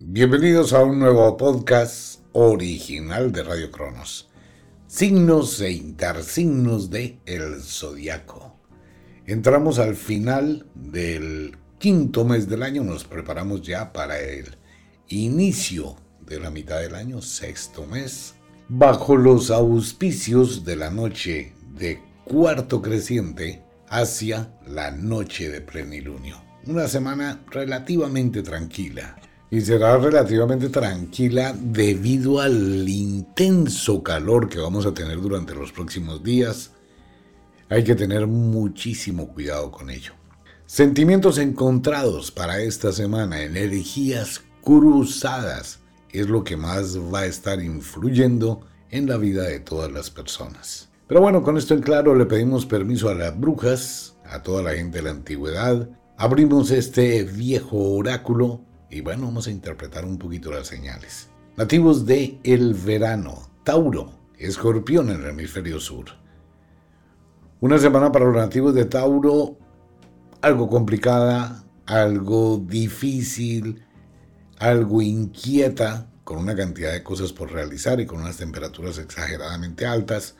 Bienvenidos a un nuevo podcast original de Radio Cronos. Signos e intersignos de El Zodiaco. Entramos al final del quinto mes del año, nos preparamos ya para el inicio de la mitad del año, sexto mes, bajo los auspicios de la noche de cuarto creciente hacia la noche de plenilunio. Una semana relativamente tranquila y será relativamente tranquila debido al intenso calor que vamos a tener durante los próximos días. Hay que tener muchísimo cuidado con ello. Sentimientos encontrados para esta semana, energías cruzadas, es lo que más va a estar influyendo en la vida de todas las personas. Pero bueno, con esto en claro le pedimos permiso a las brujas, a toda la gente de la antigüedad. Abrimos este viejo oráculo y bueno, vamos a interpretar un poquito las señales. Nativos de el verano, Tauro, escorpión en el hemisferio sur. Una semana para los nativos de Tauro, algo complicada, algo difícil, algo inquieta, con una cantidad de cosas por realizar y con unas temperaturas exageradamente altas,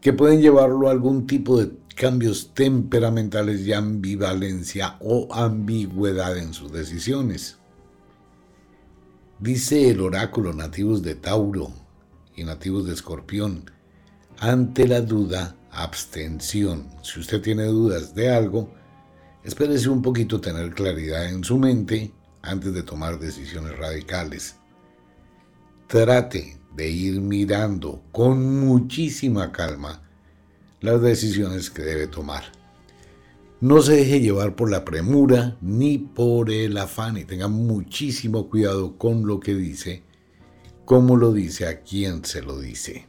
que pueden llevarlo a algún tipo de cambios temperamentales y ambivalencia o ambigüedad en sus decisiones. Dice el oráculo nativos de Tauro y nativos de Escorpión, ante la duda, abstención. Si usted tiene dudas de algo, espérese un poquito tener claridad en su mente antes de tomar decisiones radicales. Trate de ir mirando con muchísima calma las decisiones que debe tomar. No se deje llevar por la premura ni por el afán y tenga muchísimo cuidado con lo que dice, cómo lo dice, a quién se lo dice.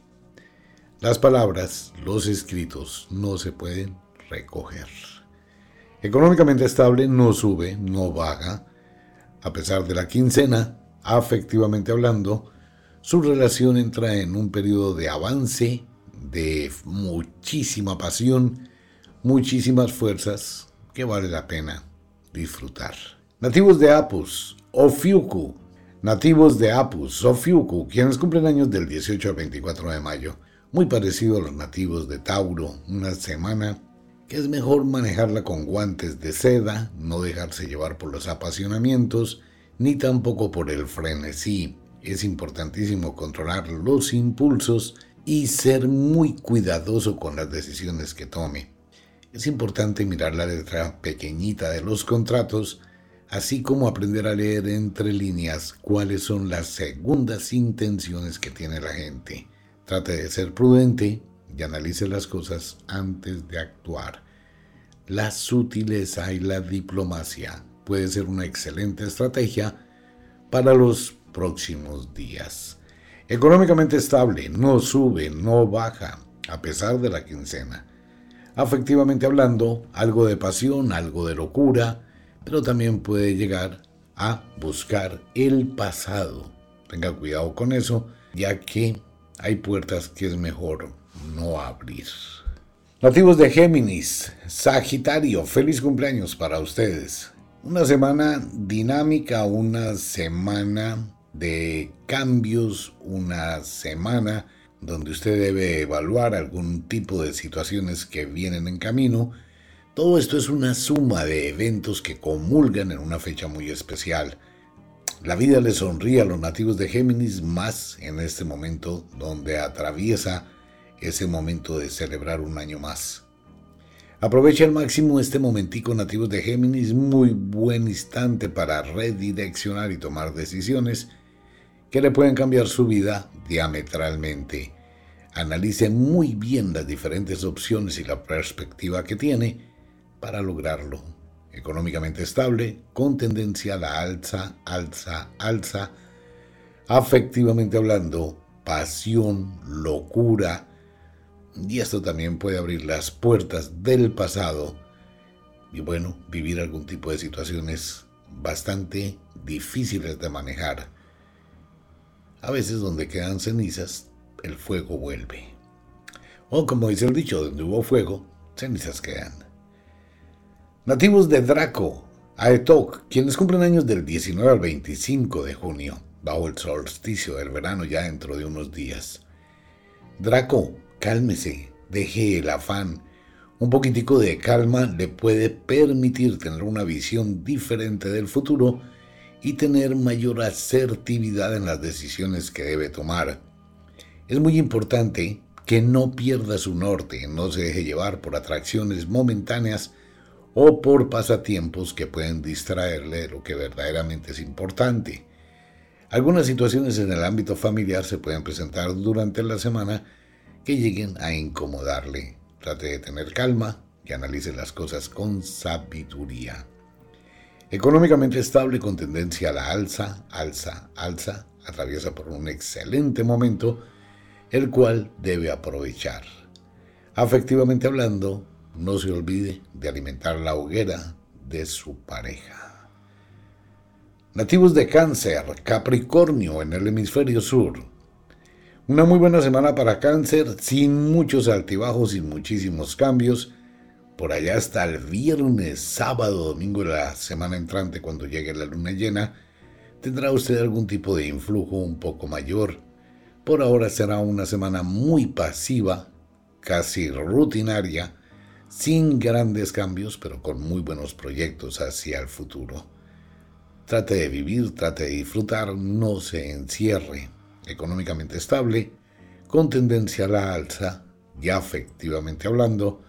Las palabras, los escritos no se pueden recoger. Económicamente estable no sube, no baja. A pesar de la quincena, afectivamente hablando, su relación entra en un periodo de avance de muchísima pasión, muchísimas fuerzas que vale la pena disfrutar. Nativos de Apus, Ofiuku. Nativos de Apus, Ofiuku, quienes cumplen años del 18 al 24 de mayo. Muy parecido a los nativos de Tauro, una semana que es mejor manejarla con guantes de seda, no dejarse llevar por los apasionamientos, ni tampoco por el frenesí. Es importantísimo controlar los impulsos y ser muy cuidadoso con las decisiones que tome. Es importante mirar la letra pequeñita de los contratos, así como aprender a leer entre líneas cuáles son las segundas intenciones que tiene la gente. Trate de ser prudente y analice las cosas antes de actuar. La sutileza y la diplomacia puede ser una excelente estrategia para los próximos días. Económicamente estable, no sube, no baja, a pesar de la quincena. Afectivamente hablando, algo de pasión, algo de locura, pero también puede llegar a buscar el pasado. Tenga cuidado con eso, ya que hay puertas que es mejor no abrir. Nativos de Géminis, Sagitario, feliz cumpleaños para ustedes. Una semana dinámica, una semana de cambios, una semana donde usted debe evaluar algún tipo de situaciones que vienen en camino. Todo esto es una suma de eventos que comulgan en una fecha muy especial. La vida le sonríe a los nativos de Géminis más en este momento donde atraviesa ese momento de celebrar un año más. Aprovecha al máximo este momentico nativos de Géminis, muy buen instante para redireccionar y tomar decisiones que le pueden cambiar su vida diametralmente. Analice muy bien las diferentes opciones y la perspectiva que tiene para lograrlo económicamente estable, con tendencia a la alza, alza, alza, afectivamente hablando, pasión, locura, y esto también puede abrir las puertas del pasado y bueno, vivir algún tipo de situaciones bastante difíciles de manejar. A veces donde quedan cenizas, el fuego vuelve. O como dice el dicho, donde hubo fuego, cenizas quedan. Nativos de Draco, Aetok, quienes cumplen años del 19 al 25 de junio, bajo el solsticio del verano ya dentro de unos días. Draco, cálmese, deje el afán. Un poquitico de calma le puede permitir tener una visión diferente del futuro y tener mayor asertividad en las decisiones que debe tomar. Es muy importante que no pierda su norte, no se deje llevar por atracciones momentáneas o por pasatiempos que pueden distraerle de lo que verdaderamente es importante. Algunas situaciones en el ámbito familiar se pueden presentar durante la semana que lleguen a incomodarle. Trate de tener calma y analice las cosas con sabiduría. Económicamente estable con tendencia a la alza, alza, alza, atraviesa por un excelente momento, el cual debe aprovechar. Afectivamente hablando, no se olvide de alimentar la hoguera de su pareja. Nativos de cáncer, Capricornio en el hemisferio sur. Una muy buena semana para cáncer, sin muchos altibajos, sin muchísimos cambios por allá hasta el viernes, sábado, domingo de la semana entrante, cuando llegue la luna llena, tendrá usted algún tipo de influjo un poco mayor. Por ahora será una semana muy pasiva, casi rutinaria, sin grandes cambios, pero con muy buenos proyectos hacia el futuro. Trate de vivir, trate de disfrutar, no se encierre. Económicamente estable, con tendencia a la alza, ya efectivamente hablando,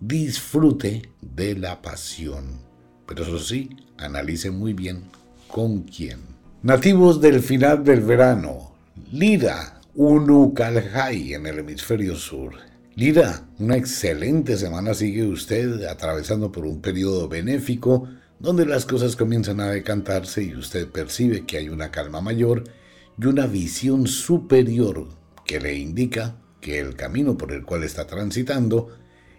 disfrute de la pasión. Pero eso sí, analice muy bien con quién. Nativos del final del verano. Lira, Unucalhai en el hemisferio sur. Lira, una excelente semana sigue usted atravesando por un periodo benéfico donde las cosas comienzan a decantarse y usted percibe que hay una calma mayor y una visión superior que le indica que el camino por el cual está transitando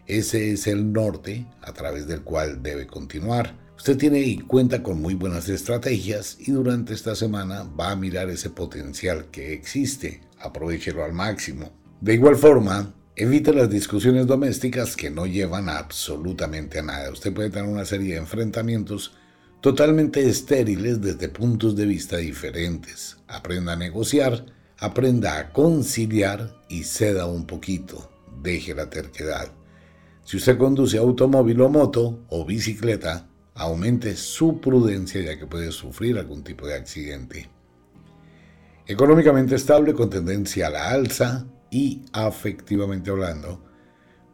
ese es el norte a través del cual debe continuar. Usted tiene y cuenta con muy buenas estrategias y durante esta semana va a mirar ese potencial que existe. Aprovechelo al máximo. De igual forma, evite las discusiones domésticas que no llevan absolutamente a nada. Usted puede tener una serie de enfrentamientos totalmente estériles desde puntos de vista diferentes. Aprenda a negociar, aprenda a conciliar y ceda un poquito. Deje la terquedad. Si usted conduce automóvil o moto o bicicleta, aumente su prudencia ya que puede sufrir algún tipo de accidente. Económicamente estable con tendencia a la alza y afectivamente hablando,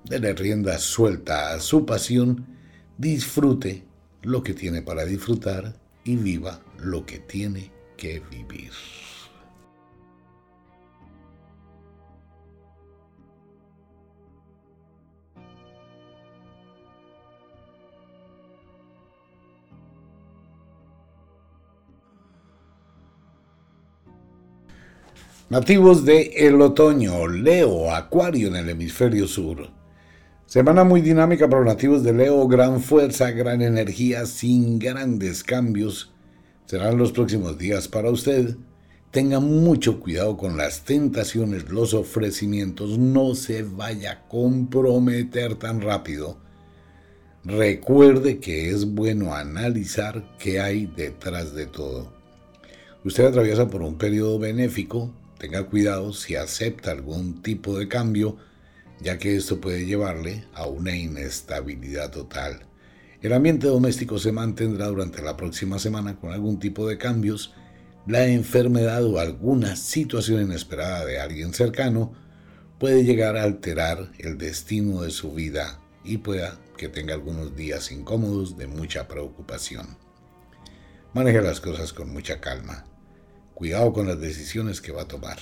dele rienda suelta a su pasión, disfrute lo que tiene para disfrutar y viva lo que tiene que vivir. Nativos de el otoño, Leo, Acuario en el hemisferio sur. Semana muy dinámica para los nativos de Leo, gran fuerza, gran energía, sin grandes cambios. Serán los próximos días para usted. Tenga mucho cuidado con las tentaciones, los ofrecimientos, no se vaya a comprometer tan rápido. Recuerde que es bueno analizar qué hay detrás de todo. Usted atraviesa por un periodo benéfico, Tenga cuidado si acepta algún tipo de cambio, ya que esto puede llevarle a una inestabilidad total. El ambiente doméstico se mantendrá durante la próxima semana con algún tipo de cambios. La enfermedad o alguna situación inesperada de alguien cercano puede llegar a alterar el destino de su vida y pueda que tenga algunos días incómodos de mucha preocupación. Maneje las cosas con mucha calma. Cuidado con las decisiones que va a tomar.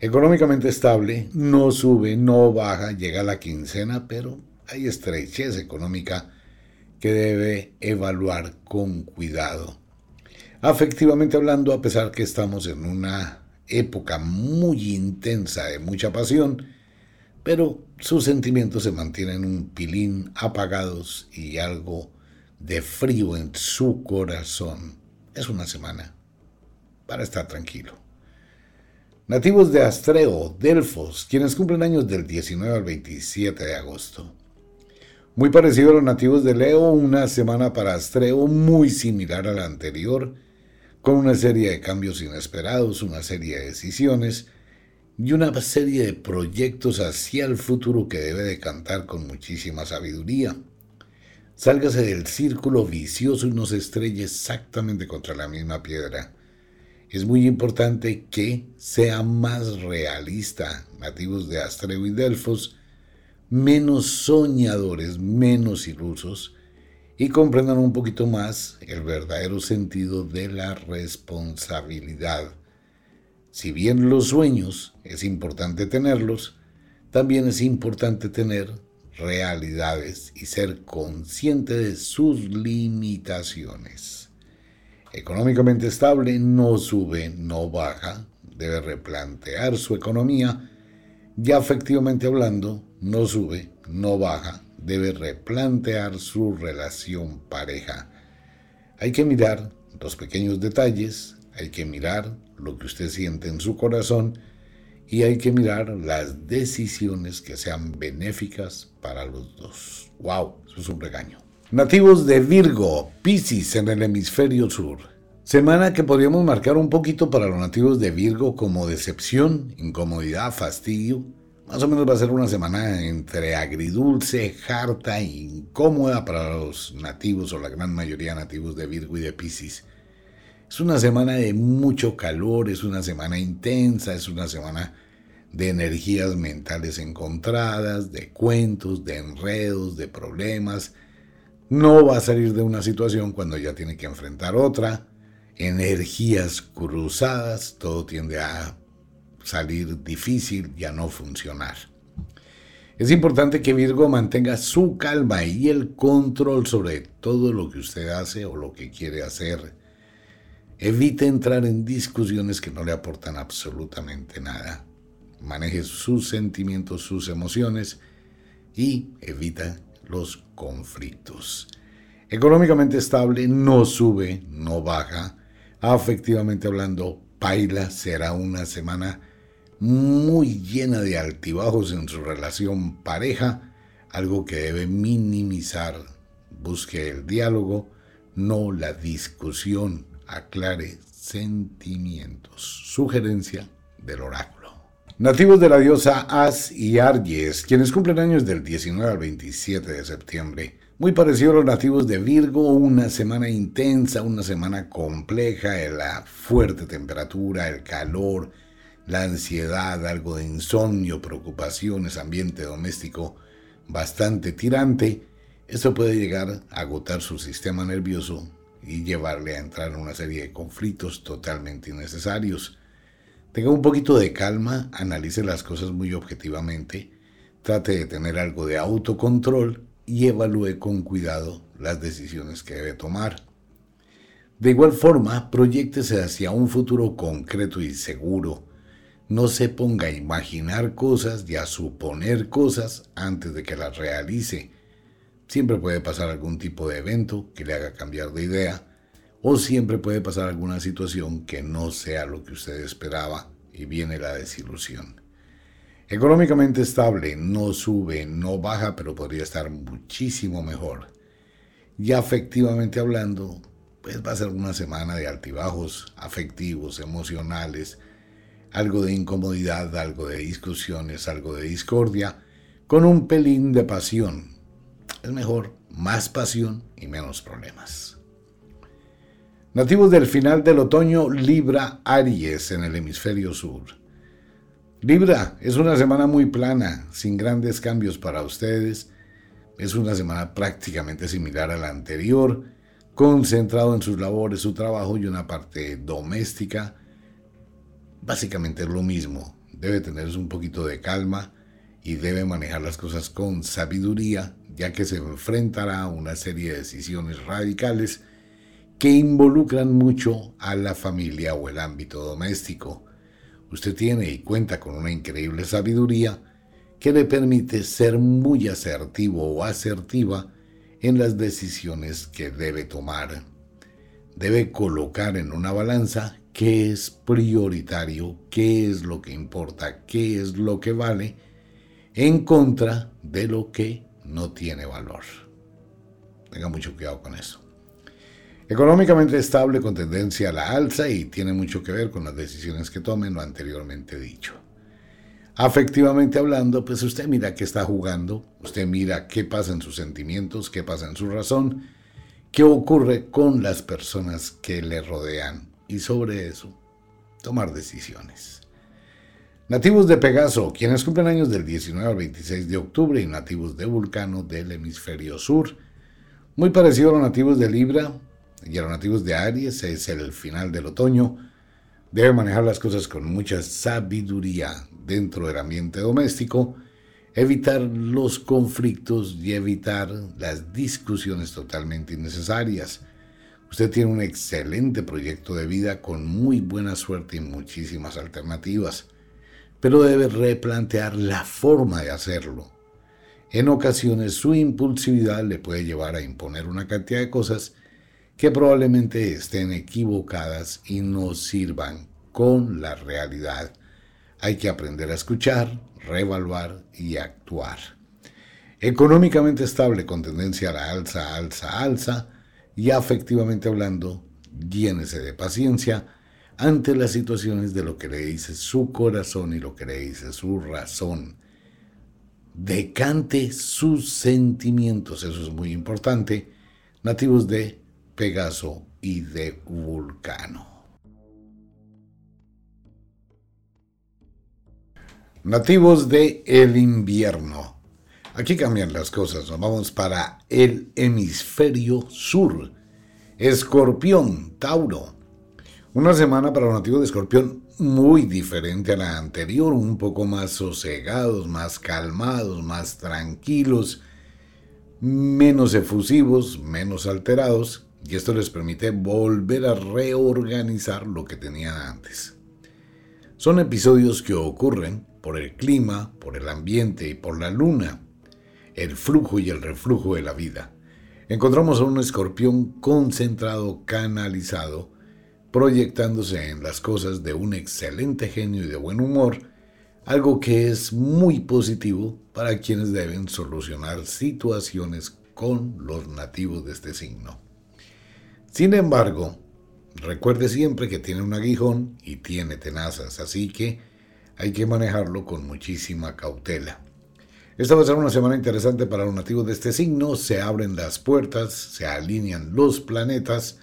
Económicamente estable, no sube, no baja, llega a la quincena, pero hay estrechez económica que debe evaluar con cuidado. Afectivamente hablando, a pesar que estamos en una época muy intensa de mucha pasión, pero sus sentimientos se mantienen un pilín apagados y algo de frío en su corazón. Es una semana para estar tranquilo. Nativos de Astreo, Delfos, quienes cumplen años del 19 al 27 de agosto. Muy parecido a los nativos de Leo, una semana para Astreo muy similar a la anterior, con una serie de cambios inesperados, una serie de decisiones y una serie de proyectos hacia el futuro que debe de cantar con muchísima sabiduría. Sálgase del círculo vicioso y no se estrelle exactamente contra la misma piedra. Es muy importante que sea más realista, nativos de Astreo y Delfos, menos soñadores, menos ilusos y comprendan un poquito más el verdadero sentido de la responsabilidad. Si bien los sueños es importante tenerlos, también es importante tener realidades y ser consciente de sus limitaciones. Económicamente estable no sube, no baja, debe replantear su economía, ya efectivamente hablando, no sube, no baja, debe replantear su relación pareja. Hay que mirar los pequeños detalles, hay que mirar lo que usted siente en su corazón y hay que mirar las decisiones que sean benéficas para los dos. ¡Wow! Eso es un regaño. Nativos de Virgo, Piscis en el hemisferio sur. Semana que podríamos marcar un poquito para los nativos de Virgo como decepción, incomodidad, fastidio, más o menos va a ser una semana entre agridulce, harta e incómoda para los nativos o la gran mayoría nativos de Virgo y de Pisces. Es una semana de mucho calor, es una semana intensa, es una semana de energías mentales encontradas, de cuentos, de enredos, de problemas. No va a salir de una situación cuando ya tiene que enfrentar otra. Energías cruzadas, todo tiende a salir difícil y a no funcionar. Es importante que Virgo mantenga su calma y el control sobre todo lo que usted hace o lo que quiere hacer. Evite entrar en discusiones que no le aportan absolutamente nada. Maneje sus sentimientos, sus emociones y evita los conflictos. Económicamente estable, no sube, no baja. Afectivamente hablando, Paila será una semana muy llena de altibajos en su relación pareja, algo que debe minimizar. Busque el diálogo, no la discusión. Aclare sentimientos. Sugerencia del oráculo. Nativos de la diosa As y Arges, quienes cumplen años del 19 al 27 de septiembre. Muy parecido a los nativos de Virgo, una semana intensa, una semana compleja, la fuerte temperatura, el calor, la ansiedad, algo de insomnio, preocupaciones, ambiente doméstico bastante tirante, eso puede llegar a agotar su sistema nervioso y llevarle a entrar en una serie de conflictos totalmente innecesarios. Tenga un poquito de calma, analice las cosas muy objetivamente, trate de tener algo de autocontrol y evalúe con cuidado las decisiones que debe tomar. De igual forma, proyectese hacia un futuro concreto y seguro, no se ponga a imaginar cosas y a suponer cosas antes de que las realice. Siempre puede pasar algún tipo de evento que le haga cambiar de idea o siempre puede pasar alguna situación que no sea lo que usted esperaba y viene la desilusión. Económicamente estable, no sube, no baja, pero podría estar muchísimo mejor. Y afectivamente hablando, pues va a ser una semana de altibajos afectivos, emocionales, algo de incomodidad, algo de discusiones, algo de discordia, con un pelín de pasión. Es mejor más pasión y menos problemas. Nativos del final del otoño, Libra Aries en el hemisferio sur. Libra, es una semana muy plana, sin grandes cambios para ustedes. Es una semana prácticamente similar a la anterior, concentrado en sus labores, su trabajo y una parte doméstica Básicamente es lo mismo. Debe tener un poquito de calma y debe manejar las cosas con sabiduría, ya que se enfrentará a una serie de decisiones radicales que involucran mucho a la familia o el ámbito doméstico. Usted tiene y cuenta con una increíble sabiduría que le permite ser muy asertivo o asertiva en las decisiones que debe tomar. Debe colocar en una balanza qué es prioritario, qué es lo que importa, qué es lo que vale, en contra de lo que no tiene valor. Tenga mucho cuidado con eso. Económicamente estable con tendencia a la alza y tiene mucho que ver con las decisiones que tomen lo anteriormente dicho. Afectivamente hablando, pues usted mira qué está jugando, usted mira qué pasa en sus sentimientos, qué pasa en su razón, qué ocurre con las personas que le rodean y sobre eso tomar decisiones. Nativos de Pegaso, quienes cumplen años del 19 al 26 de octubre y nativos de Vulcano del hemisferio sur. Muy parecido a los nativos de Libra, y a los nativos de Aries es el final del otoño. Debe manejar las cosas con mucha sabiduría dentro del ambiente doméstico, evitar los conflictos y evitar las discusiones totalmente innecesarias. Usted tiene un excelente proyecto de vida con muy buena suerte y muchísimas alternativas, pero debe replantear la forma de hacerlo. En ocasiones su impulsividad le puede llevar a imponer una cantidad de cosas que probablemente estén equivocadas y no sirvan con la realidad. Hay que aprender a escuchar, reevaluar y actuar. Económicamente estable con tendencia a la alza, alza, alza y afectivamente hablando, llénese de paciencia ante las situaciones de lo que le dice su corazón y lo que le dice su razón. Decante sus sentimientos, eso es muy importante, nativos de Pegaso y de Vulcano. Nativos de el invierno. Aquí cambian las cosas, nos vamos para el hemisferio sur. Escorpión, Tauro. Una semana para los nativos de Escorpión muy diferente a la anterior, un poco más sosegados, más calmados, más tranquilos, menos efusivos, menos alterados y esto les permite volver a reorganizar lo que tenían antes. Son episodios que ocurren por el clima, por el ambiente y por la luna, el flujo y el reflujo de la vida. Encontramos a un escorpión concentrado, canalizado, proyectándose en las cosas de un excelente genio y de buen humor, algo que es muy positivo para quienes deben solucionar situaciones con los nativos de este signo. Sin embargo, recuerde siempre que tiene un aguijón y tiene tenazas, así que hay que manejarlo con muchísima cautela. Esta va a ser una semana interesante para los nativos de este signo, se abren las puertas, se alinean los planetas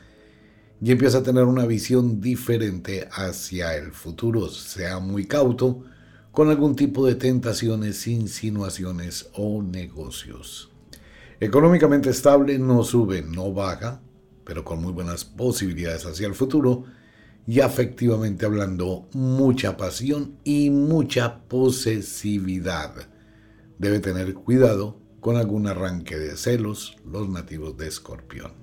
y empieza a tener una visión diferente hacia el futuro. Sea muy cauto con algún tipo de tentaciones, insinuaciones o negocios. Económicamente estable, no sube, no baja, pero con muy buenas posibilidades hacia el futuro y afectivamente hablando, mucha pasión y mucha posesividad. Debe tener cuidado con algún arranque de celos los nativos de Escorpión.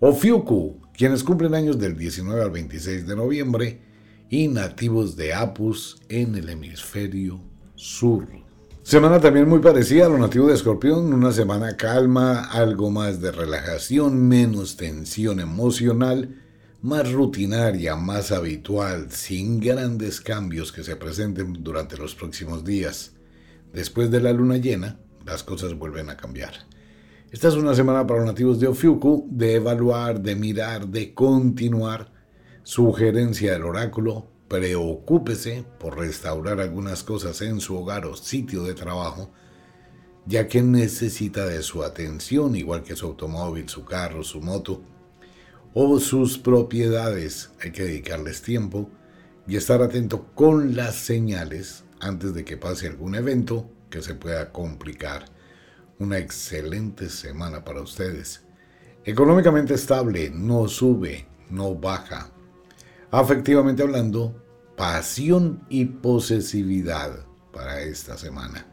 Ofiuku, quienes cumplen años del 19 al 26 de noviembre, y nativos de Apus en el hemisferio sur. Semana también muy parecida a lo nativo de Escorpión, una semana calma, algo más de relajación, menos tensión emocional, más rutinaria, más habitual, sin grandes cambios que se presenten durante los próximos días. Después de la luna llena, las cosas vuelven a cambiar. Esta es una semana para los nativos de Ofiuku de evaluar, de mirar, de continuar. Sugerencia del oráculo, preocúpese por restaurar algunas cosas en su hogar o sitio de trabajo, ya que necesita de su atención, igual que su automóvil, su carro, su moto o sus propiedades. Hay que dedicarles tiempo y estar atento con las señales antes de que pase algún evento que se pueda complicar. Una excelente semana para ustedes. Económicamente estable, no sube, no baja afectivamente hablando, pasión y posesividad para esta semana.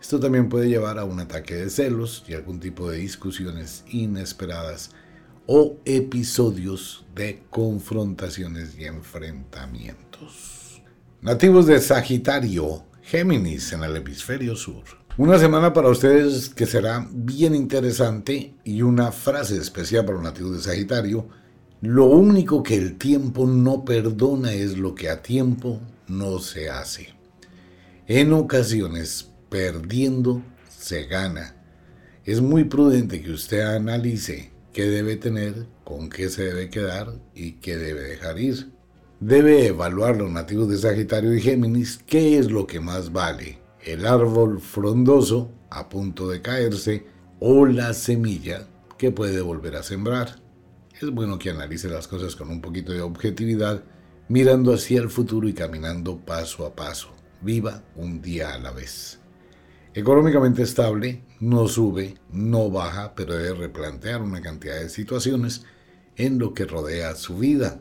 Esto también puede llevar a un ataque de celos y algún tipo de discusiones inesperadas o episodios de confrontaciones y enfrentamientos. Nativos de Sagitario, Géminis en el hemisferio sur. Una semana para ustedes que será bien interesante y una frase especial para los nativos de Sagitario. Lo único que el tiempo no perdona es lo que a tiempo no se hace. En ocasiones perdiendo se gana. Es muy prudente que usted analice qué debe tener, con qué se debe quedar y qué debe dejar ir. Debe evaluar los nativos de Sagitario y Géminis qué es lo que más vale, el árbol frondoso a punto de caerse o la semilla que puede volver a sembrar. Es bueno que analice las cosas con un poquito de objetividad, mirando hacia el futuro y caminando paso a paso. Viva un día a la vez. Económicamente estable, no sube, no baja, pero debe replantear una cantidad de situaciones en lo que rodea su vida.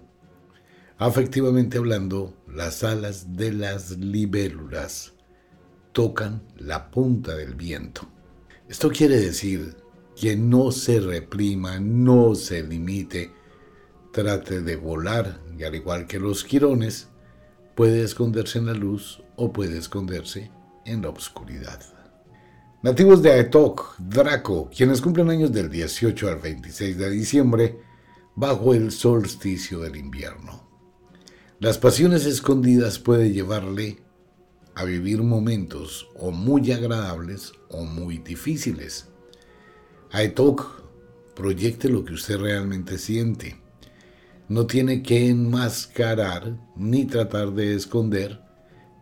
Afectivamente hablando, las alas de las libélulas tocan la punta del viento. Esto quiere decir que no se reprima, no se limite, trate de volar y al igual que los quirones, puede esconderse en la luz o puede esconderse en la oscuridad. Nativos de Aetok, Draco, quienes cumplen años del 18 al 26 de diciembre, bajo el solsticio del invierno. Las pasiones escondidas puede llevarle a vivir momentos o muy agradables o muy difíciles. Aetok, proyecte lo que usted realmente siente. No tiene que enmascarar ni tratar de esconder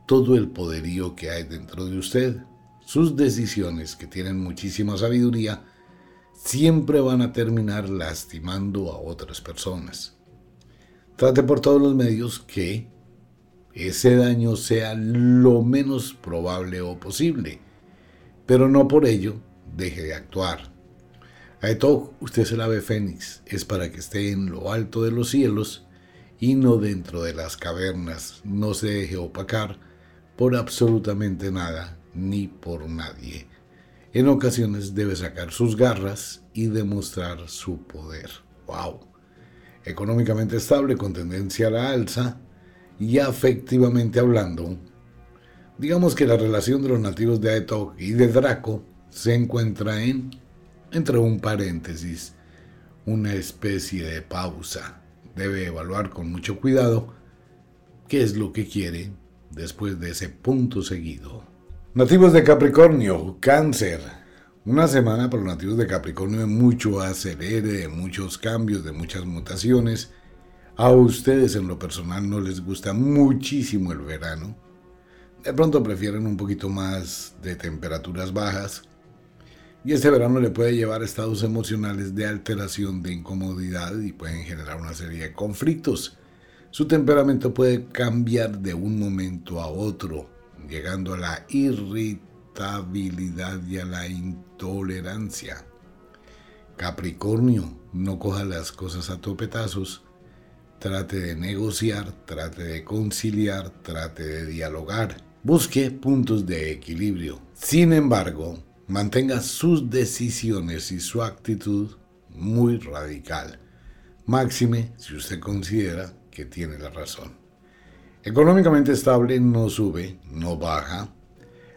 todo el poderío que hay dentro de usted sus decisiones, que tienen muchísima sabiduría, siempre van a terminar lastimando a otras personas. Trate por todos los medios que ese daño sea lo menos probable o posible, pero no por ello deje de actuar. A Etok, usted se la ve Fénix, es para que esté en lo alto de los cielos y no dentro de las cavernas, no se deje opacar por absolutamente nada ni por nadie. En ocasiones debe sacar sus garras y demostrar su poder. ¡Wow! Económicamente estable con tendencia a la alza y afectivamente hablando, digamos que la relación de los nativos de Aetok y de Draco se encuentra en, entre un paréntesis, una especie de pausa. Debe evaluar con mucho cuidado qué es lo que quiere después de ese punto seguido. Nativos de Capricornio, cáncer. Una semana para los nativos de Capricornio de mucho acelere, de muchos cambios, de muchas mutaciones. A ustedes en lo personal no les gusta muchísimo el verano. De pronto prefieren un poquito más de temperaturas bajas. Y este verano le puede llevar a estados emocionales de alteración, de incomodidad y pueden generar una serie de conflictos. Su temperamento puede cambiar de un momento a otro llegando a la irritabilidad y a la intolerancia. Capricornio, no coja las cosas a topetazos, trate de negociar, trate de conciliar, trate de dialogar, busque puntos de equilibrio. Sin embargo, mantenga sus decisiones y su actitud muy radical. Máxime si usted considera que tiene la razón. Económicamente estable no sube, no baja.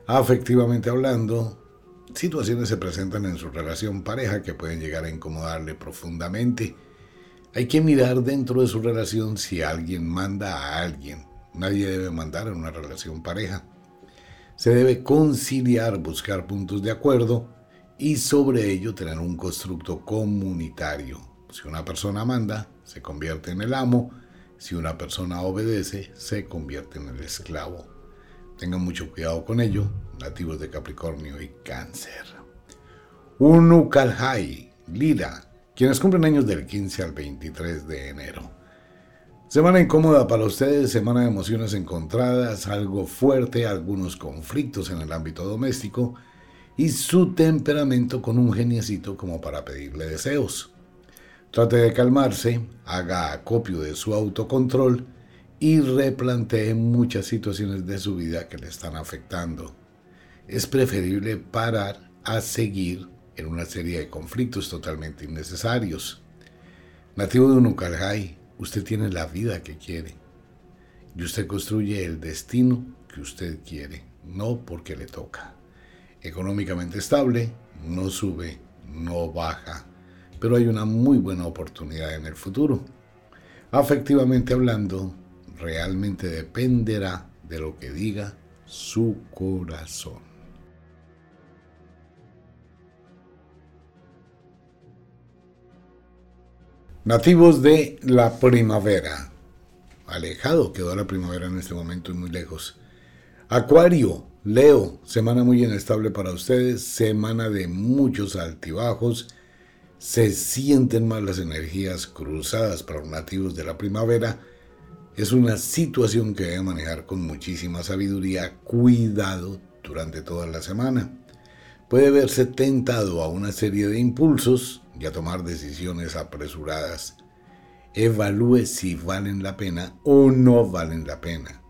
Afectivamente hablando, situaciones se presentan en su relación pareja que pueden llegar a incomodarle profundamente. Hay que mirar dentro de su relación si alguien manda a alguien. Nadie debe mandar en una relación pareja. Se debe conciliar, buscar puntos de acuerdo y sobre ello tener un constructo comunitario. Si una persona manda, se convierte en el amo si una persona obedece, se convierte en el esclavo. Tengan mucho cuidado con ello, nativos de Capricornio y Cáncer. Unukalhai, Lira, quienes cumplen años del 15 al 23 de enero. Semana incómoda para ustedes, semana de emociones encontradas, algo fuerte, algunos conflictos en el ámbito doméstico y su temperamento con un geniecito como para pedirle deseos. Trate de calmarse, haga acopio de su autocontrol y replantee muchas situaciones de su vida que le están afectando. es preferible parar a seguir en una serie de conflictos totalmente innecesarios. Nativo de Unucarjay, usted tiene la vida que quiere y usted construye el destino que usted quiere, no porque le toca. Económicamente estable, no sube, no baja, pero hay una muy buena oportunidad en el futuro. Afectivamente hablando, realmente dependerá de lo que diga su corazón. Nativos de la primavera. Alejado quedó la primavera en este momento y muy lejos. Acuario, Leo, semana muy inestable para ustedes, semana de muchos altibajos. Se sienten más las energías cruzadas para los nativos de la primavera. Es una situación que debe manejar con muchísima sabiduría, cuidado durante toda la semana. Puede verse tentado a una serie de impulsos y a tomar decisiones apresuradas. Evalúe si valen la pena o no valen la pena.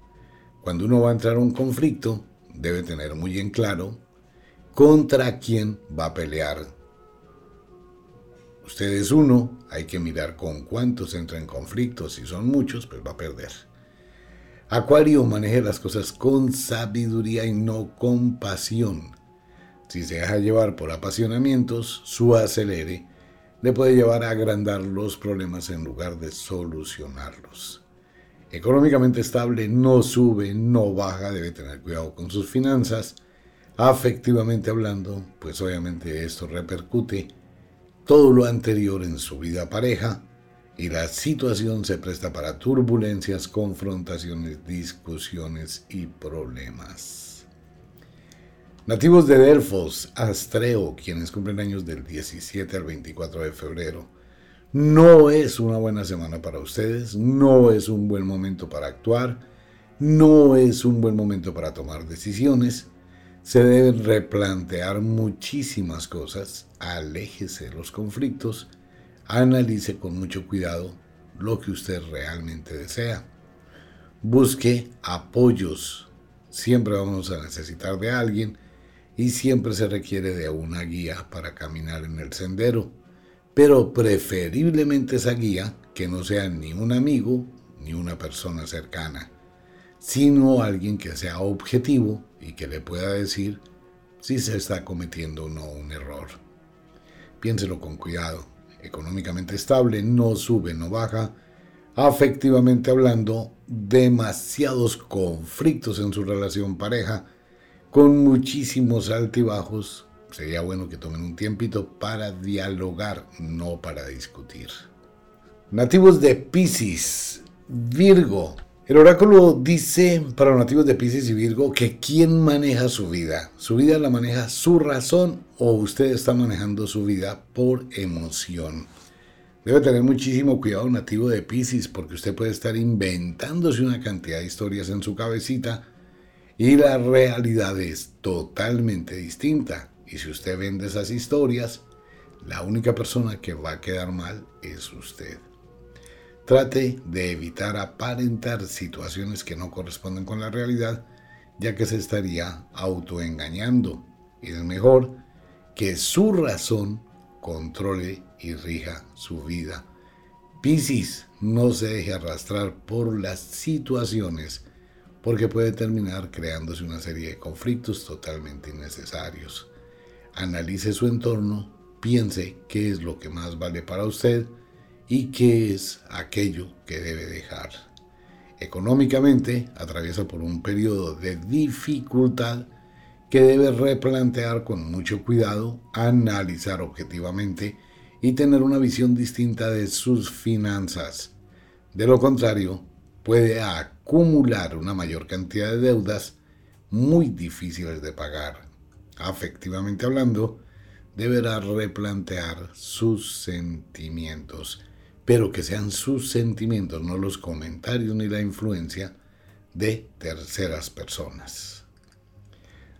Cuando uno va a entrar a un conflicto, debe tener muy en claro contra quién va a pelear. Usted es uno, hay que mirar con cuántos entra en conflicto. Si son muchos, pues va a perder. Acuario maneje las cosas con sabiduría y no con pasión. Si se deja llevar por apasionamientos, su acelere le puede llevar a agrandar los problemas en lugar de solucionarlos. Económicamente estable, no sube, no baja, debe tener cuidado con sus finanzas. Afectivamente hablando, pues obviamente esto repercute todo lo anterior en su vida pareja y la situación se presta para turbulencias, confrontaciones, discusiones y problemas. Nativos de Delfos, Astreo, quienes cumplen años del 17 al 24 de febrero, no es una buena semana para ustedes, no es un buen momento para actuar, no es un buen momento para tomar decisiones. Se deben replantear muchísimas cosas, aléjese de los conflictos, analice con mucho cuidado lo que usted realmente desea. Busque apoyos. Siempre vamos a necesitar de alguien y siempre se requiere de una guía para caminar en el sendero, pero preferiblemente esa guía que no sea ni un amigo ni una persona cercana, sino alguien que sea objetivo y que le pueda decir si se está cometiendo o no un error. Piénselo con cuidado. Económicamente estable, no sube, no baja. Afectivamente hablando, demasiados conflictos en su relación pareja con muchísimos altibajos, sería bueno que tomen un tiempito para dialogar, no para discutir. Nativos de Pisces, Virgo. El oráculo dice para los nativos de Pisces y Virgo que quién maneja su vida. Su vida la maneja su razón o usted está manejando su vida por emoción. Debe tener muchísimo cuidado nativo de Pisces porque usted puede estar inventándose una cantidad de historias en su cabecita y la realidad es totalmente distinta. Y si usted vende esas historias, la única persona que va a quedar mal es usted. Trate de evitar aparentar situaciones que no corresponden con la realidad, ya que se estaría autoengañando. Y es mejor que su razón controle y rija su vida. Piscis, no se deje arrastrar por las situaciones porque puede terminar creándose una serie de conflictos totalmente innecesarios. Analice su entorno, piense qué es lo que más vale para usted y qué es aquello que debe dejar. Económicamente atraviesa por un periodo de dificultad que debe replantear con mucho cuidado, analizar objetivamente y tener una visión distinta de sus finanzas. De lo contrario, puede acumular una mayor cantidad de deudas muy difíciles de pagar. Afectivamente hablando, deberá replantear sus sentimientos, pero que sean sus sentimientos, no los comentarios ni la influencia de terceras personas.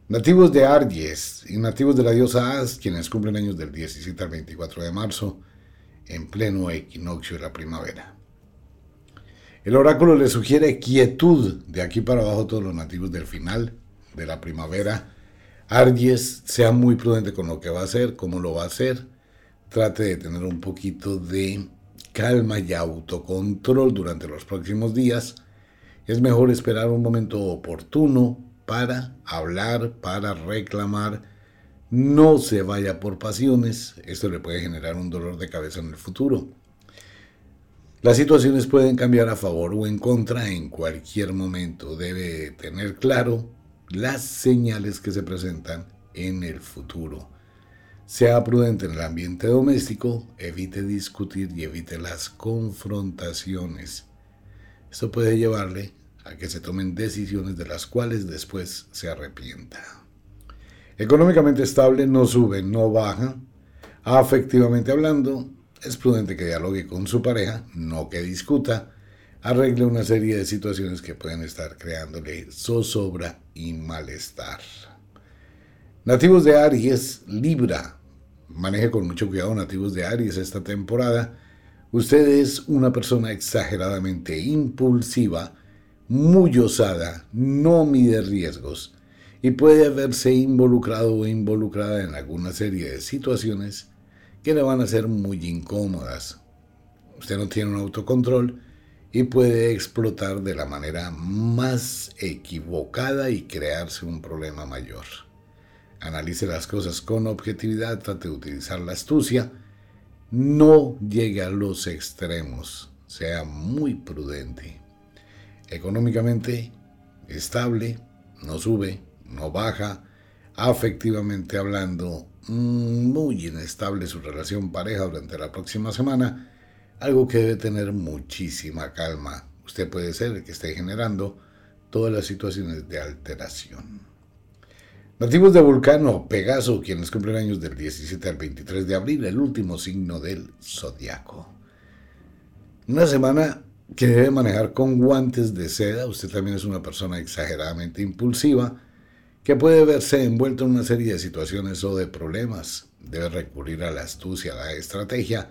Nativos de Aries y nativos de la diosa As, quienes cumplen años del 17 al 24 de marzo, en pleno equinoccio de la primavera. El oráculo le sugiere quietud de aquí para abajo todos los nativos del final de la primavera. Aries, sea muy prudente con lo que va a hacer, cómo lo va a hacer. Trate de tener un poquito de calma y autocontrol durante los próximos días. Es mejor esperar un momento oportuno para hablar, para reclamar. No se vaya por pasiones. Esto le puede generar un dolor de cabeza en el futuro. Las situaciones pueden cambiar a favor o en contra en cualquier momento. Debe tener claro las señales que se presentan en el futuro. Sea prudente en el ambiente doméstico, evite discutir y evite las confrontaciones. Esto puede llevarle a que se tomen decisiones de las cuales después se arrepienta. Económicamente estable no sube, no baja. Afectivamente hablando, es prudente que dialogue con su pareja, no que discuta arregle una serie de situaciones que pueden estar creándole zozobra y malestar. Nativos de Aries, Libra. Maneje con mucho cuidado nativos de Aries esta temporada. Usted es una persona exageradamente impulsiva, muy osada, no mide riesgos y puede haberse involucrado o involucrada en alguna serie de situaciones que le van a ser muy incómodas. Usted no tiene un autocontrol y puede explotar de la manera más equivocada y crearse un problema mayor. Analice las cosas con objetividad, trate de utilizar la astucia, no llegue a los extremos, sea muy prudente. Económicamente estable, no sube, no baja, afectivamente hablando, muy inestable su relación pareja durante la próxima semana, algo que debe tener muchísima calma. Usted puede ser el que esté generando todas las situaciones de alteración. Nativos de Vulcano, Pegaso, quienes cumplen años del 17 al 23 de abril, el último signo del zodiaco. Una semana que debe manejar con guantes de seda. Usted también es una persona exageradamente impulsiva que puede verse envuelto en una serie de situaciones o de problemas. Debe recurrir a la astucia, a la estrategia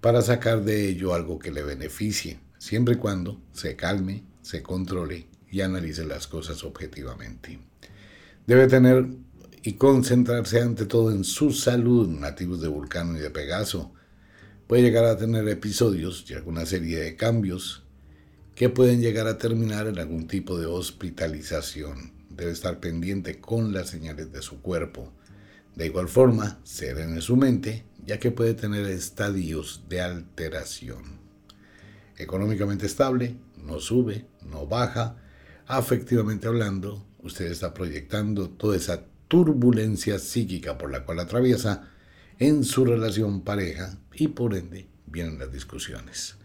para sacar de ello algo que le beneficie, siempre y cuando se calme, se controle y analice las cosas objetivamente. Debe tener y concentrarse ante todo en su salud, nativos de Vulcano y de Pegaso. Puede llegar a tener episodios y alguna serie de cambios que pueden llegar a terminar en algún tipo de hospitalización. Debe estar pendiente con las señales de su cuerpo. De igual forma, serene su mente ya que puede tener estadios de alteración. Económicamente estable, no sube, no baja. Afectivamente hablando, usted está proyectando toda esa turbulencia psíquica por la cual atraviesa en su relación pareja y por ende vienen las discusiones.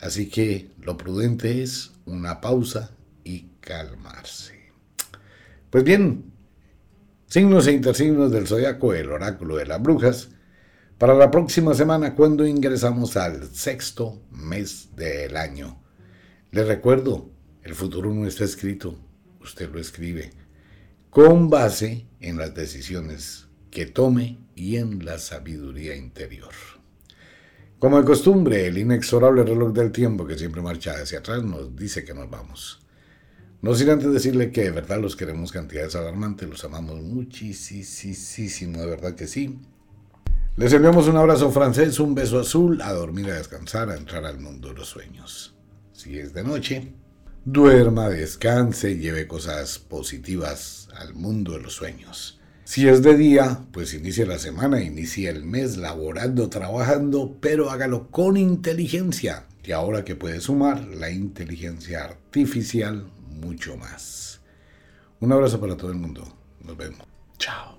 Así que lo prudente es una pausa y calmarse. Pues bien, signos e intersignos del zodiaco, el oráculo de las brujas, para la próxima semana cuando ingresamos al sexto mes del año. Le recuerdo, el futuro no está escrito, usted lo escribe, con base en las decisiones que tome y en la sabiduría interior. Como de costumbre, el inexorable reloj del tiempo que siempre marcha hacia atrás nos dice que nos vamos. No sin antes decirle que de verdad los queremos cantidades alarmantes, los amamos muchísimo, de verdad que sí. Les enviamos un abrazo francés, un beso azul, a dormir, a descansar, a entrar al mundo de los sueños. Si es de noche, duerma, descanse, lleve cosas positivas al mundo de los sueños. Si es de día, pues inicie la semana, inicie el mes laborando, trabajando, pero hágalo con inteligencia. Y ahora que puede sumar la inteligencia artificial mucho más. Un abrazo para todo el mundo. Nos vemos. Chao.